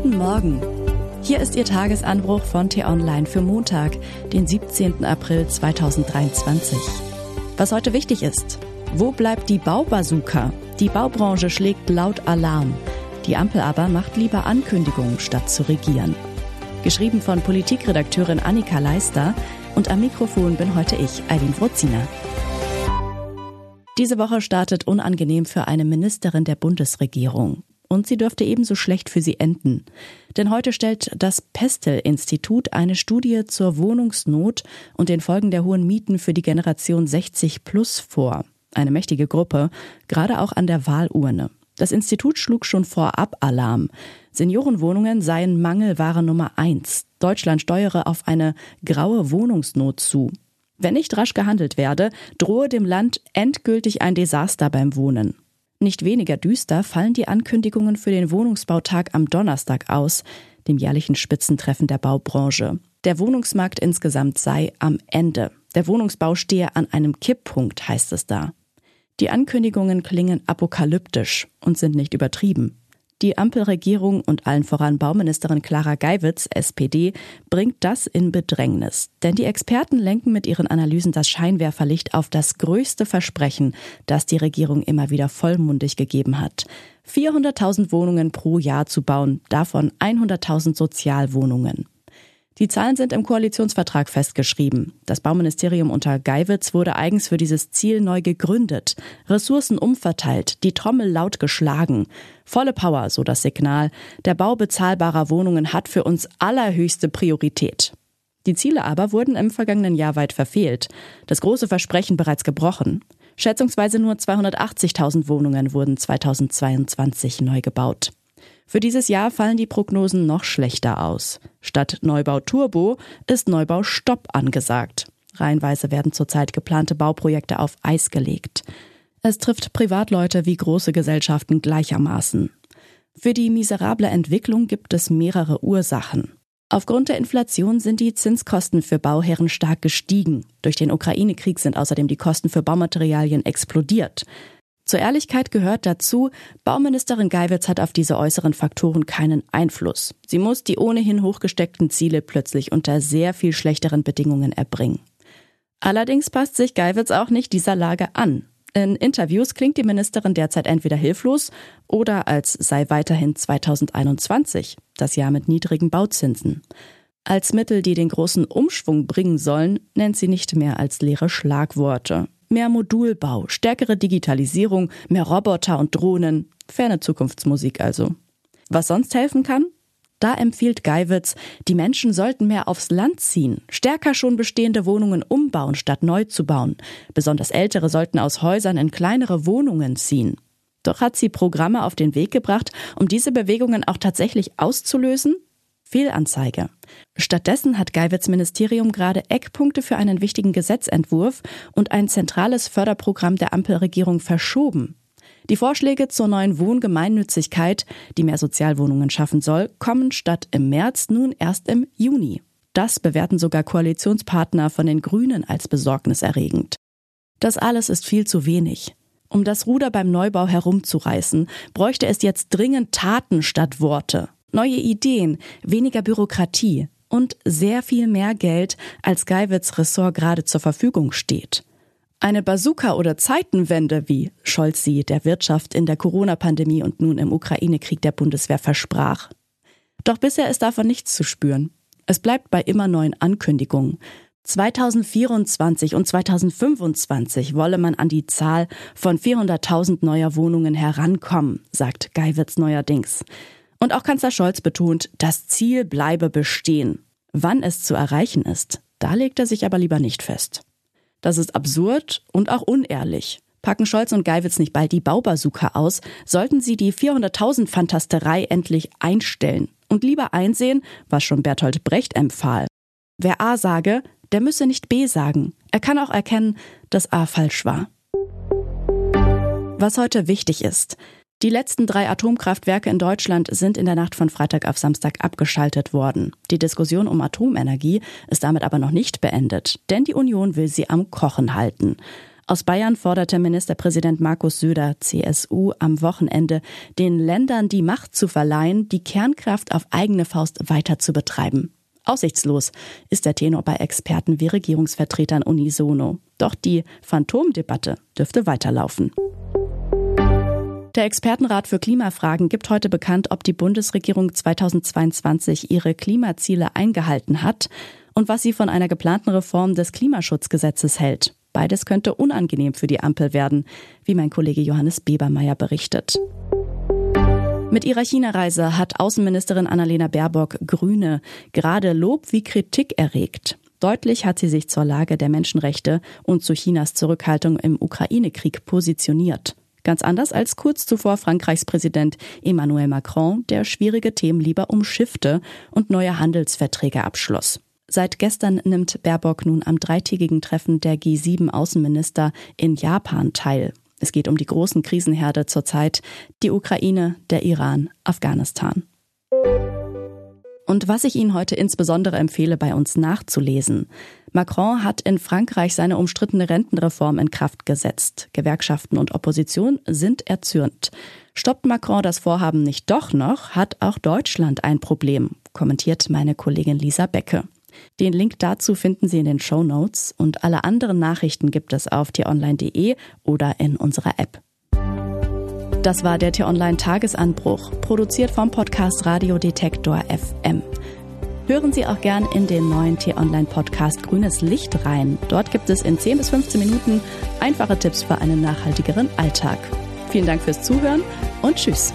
Guten Morgen. Hier ist Ihr Tagesanbruch von T-Online für Montag, den 17. April 2023. Was heute wichtig ist. Wo bleibt die Baubazooka? Die Baubranche schlägt laut Alarm. Die Ampel aber macht lieber Ankündigungen, statt zu regieren. Geschrieben von Politikredakteurin Annika Leister und am Mikrofon bin heute ich, Eileen Wruzina. Diese Woche startet unangenehm für eine Ministerin der Bundesregierung. Und sie dürfte ebenso schlecht für sie enden. Denn heute stellt das Pestel-Institut eine Studie zur Wohnungsnot und den Folgen der hohen Mieten für die Generation 60 plus vor. Eine mächtige Gruppe, gerade auch an der Wahlurne. Das Institut schlug schon vorab Alarm. Seniorenwohnungen seien Mangelware Nummer eins. Deutschland steuere auf eine graue Wohnungsnot zu. Wenn nicht rasch gehandelt werde, drohe dem Land endgültig ein Desaster beim Wohnen. Nicht weniger düster fallen die Ankündigungen für den Wohnungsbautag am Donnerstag aus, dem jährlichen Spitzentreffen der Baubranche. Der Wohnungsmarkt insgesamt sei am Ende. Der Wohnungsbau stehe an einem Kipppunkt, heißt es da. Die Ankündigungen klingen apokalyptisch und sind nicht übertrieben. Die Ampelregierung und allen voran Bauministerin Clara Geiwitz, SPD, bringt das in Bedrängnis. Denn die Experten lenken mit ihren Analysen das Scheinwerferlicht auf das größte Versprechen, das die Regierung immer wieder vollmundig gegeben hat. 400.000 Wohnungen pro Jahr zu bauen, davon 100.000 Sozialwohnungen. Die Zahlen sind im Koalitionsvertrag festgeschrieben. Das Bauministerium unter Geiwitz wurde eigens für dieses Ziel neu gegründet, Ressourcen umverteilt, die Trommel laut geschlagen. Volle Power, so das Signal. Der Bau bezahlbarer Wohnungen hat für uns allerhöchste Priorität. Die Ziele aber wurden im vergangenen Jahr weit verfehlt. Das große Versprechen bereits gebrochen. Schätzungsweise nur 280.000 Wohnungen wurden 2022 neu gebaut. Für dieses Jahr fallen die Prognosen noch schlechter aus. Statt Neubau Turbo ist Neubau Stopp angesagt. Reihenweise werden zurzeit geplante Bauprojekte auf Eis gelegt. Es trifft Privatleute wie große Gesellschaften gleichermaßen. Für die miserable Entwicklung gibt es mehrere Ursachen. Aufgrund der Inflation sind die Zinskosten für Bauherren stark gestiegen. Durch den Ukraine-Krieg sind außerdem die Kosten für Baumaterialien explodiert. Zur Ehrlichkeit gehört dazu, Bauministerin Geiwitz hat auf diese äußeren Faktoren keinen Einfluss. Sie muss die ohnehin hochgesteckten Ziele plötzlich unter sehr viel schlechteren Bedingungen erbringen. Allerdings passt sich Geiwitz auch nicht dieser Lage an. In Interviews klingt die Ministerin derzeit entweder hilflos oder als sei weiterhin 2021, das Jahr mit niedrigen Bauzinsen. Als Mittel, die den großen Umschwung bringen sollen, nennt sie nicht mehr als leere Schlagworte. Mehr Modulbau, stärkere Digitalisierung, mehr Roboter und Drohnen. Ferne Zukunftsmusik also. Was sonst helfen kann? Da empfiehlt Geiwitz, die Menschen sollten mehr aufs Land ziehen, stärker schon bestehende Wohnungen umbauen, statt neu zu bauen. Besonders Ältere sollten aus Häusern in kleinere Wohnungen ziehen. Doch hat sie Programme auf den Weg gebracht, um diese Bewegungen auch tatsächlich auszulösen? Fehlanzeige. Stattdessen hat Geiwitz Ministerium gerade Eckpunkte für einen wichtigen Gesetzentwurf und ein zentrales Förderprogramm der Ampelregierung verschoben. Die Vorschläge zur neuen Wohngemeinnützigkeit, die mehr Sozialwohnungen schaffen soll, kommen statt im März nun erst im Juni. Das bewerten sogar Koalitionspartner von den Grünen als besorgniserregend. Das alles ist viel zu wenig. Um das Ruder beim Neubau herumzureißen, bräuchte es jetzt dringend Taten statt Worte. Neue Ideen, weniger Bürokratie und sehr viel mehr Geld, als Geiwitz Ressort gerade zur Verfügung steht. Eine Bazooka oder Zeitenwende, wie Scholz sie der Wirtschaft in der Corona-Pandemie und nun im Ukraine-Krieg der Bundeswehr versprach. Doch bisher ist davon nichts zu spüren. Es bleibt bei immer neuen Ankündigungen. 2024 und 2025 wolle man an die Zahl von 400.000 neuer Wohnungen herankommen, sagt Geiwitz neuerdings. Und auch Kanzler Scholz betont, das Ziel bleibe bestehen. Wann es zu erreichen ist, da legt er sich aber lieber nicht fest. Das ist absurd und auch unehrlich. Packen Scholz und Geiwitz nicht bald die Baubazooka aus, sollten sie die 400.000 Fantasterei endlich einstellen und lieber einsehen, was schon Bertolt Brecht empfahl. Wer A sage, der müsse nicht B sagen. Er kann auch erkennen, dass A falsch war. Was heute wichtig ist, die letzten drei Atomkraftwerke in Deutschland sind in der Nacht von Freitag auf Samstag abgeschaltet worden. Die Diskussion um Atomenergie ist damit aber noch nicht beendet, denn die Union will sie am Kochen halten. Aus Bayern forderte Ministerpräsident Markus Söder, CSU, am Wochenende, den Ländern die Macht zu verleihen, die Kernkraft auf eigene Faust weiter zu betreiben. Aussichtslos ist der Tenor bei Experten wie Regierungsvertretern unisono. Doch die Phantomdebatte dürfte weiterlaufen. Der Expertenrat für Klimafragen gibt heute bekannt, ob die Bundesregierung 2022 ihre Klimaziele eingehalten hat und was sie von einer geplanten Reform des Klimaschutzgesetzes hält. Beides könnte unangenehm für die Ampel werden, wie mein Kollege Johannes Bebermeier berichtet. Mit ihrer China-Reise hat Außenministerin Annalena Baerbock Grüne gerade Lob wie Kritik erregt. Deutlich hat sie sich zur Lage der Menschenrechte und zu Chinas Zurückhaltung im Ukraine-Krieg positioniert. Ganz anders als kurz zuvor Frankreichs Präsident Emmanuel Macron, der schwierige Themen lieber umschiffte und neue Handelsverträge abschloss. Seit gestern nimmt Baerbock nun am dreitägigen Treffen der G7 Außenminister in Japan teil. Es geht um die großen Krisenherde zurzeit, die Ukraine, der Iran, Afghanistan. Und was ich Ihnen heute insbesondere empfehle, bei uns nachzulesen. Macron hat in Frankreich seine umstrittene Rentenreform in Kraft gesetzt. Gewerkschaften und Opposition sind erzürnt. Stoppt Macron das Vorhaben nicht doch noch, hat auch Deutschland ein Problem, kommentiert meine Kollegin Lisa Becke. Den Link dazu finden Sie in den Show Notes und alle anderen Nachrichten gibt es auf t-online.de oder in unserer App. Das war der T-Online Tagesanbruch, produziert vom Podcast Radio Detektor FM. Hören Sie auch gern in den neuen T-Online Podcast Grünes Licht rein. Dort gibt es in 10 bis 15 Minuten einfache Tipps für einen nachhaltigeren Alltag. Vielen Dank fürs Zuhören und Tschüss.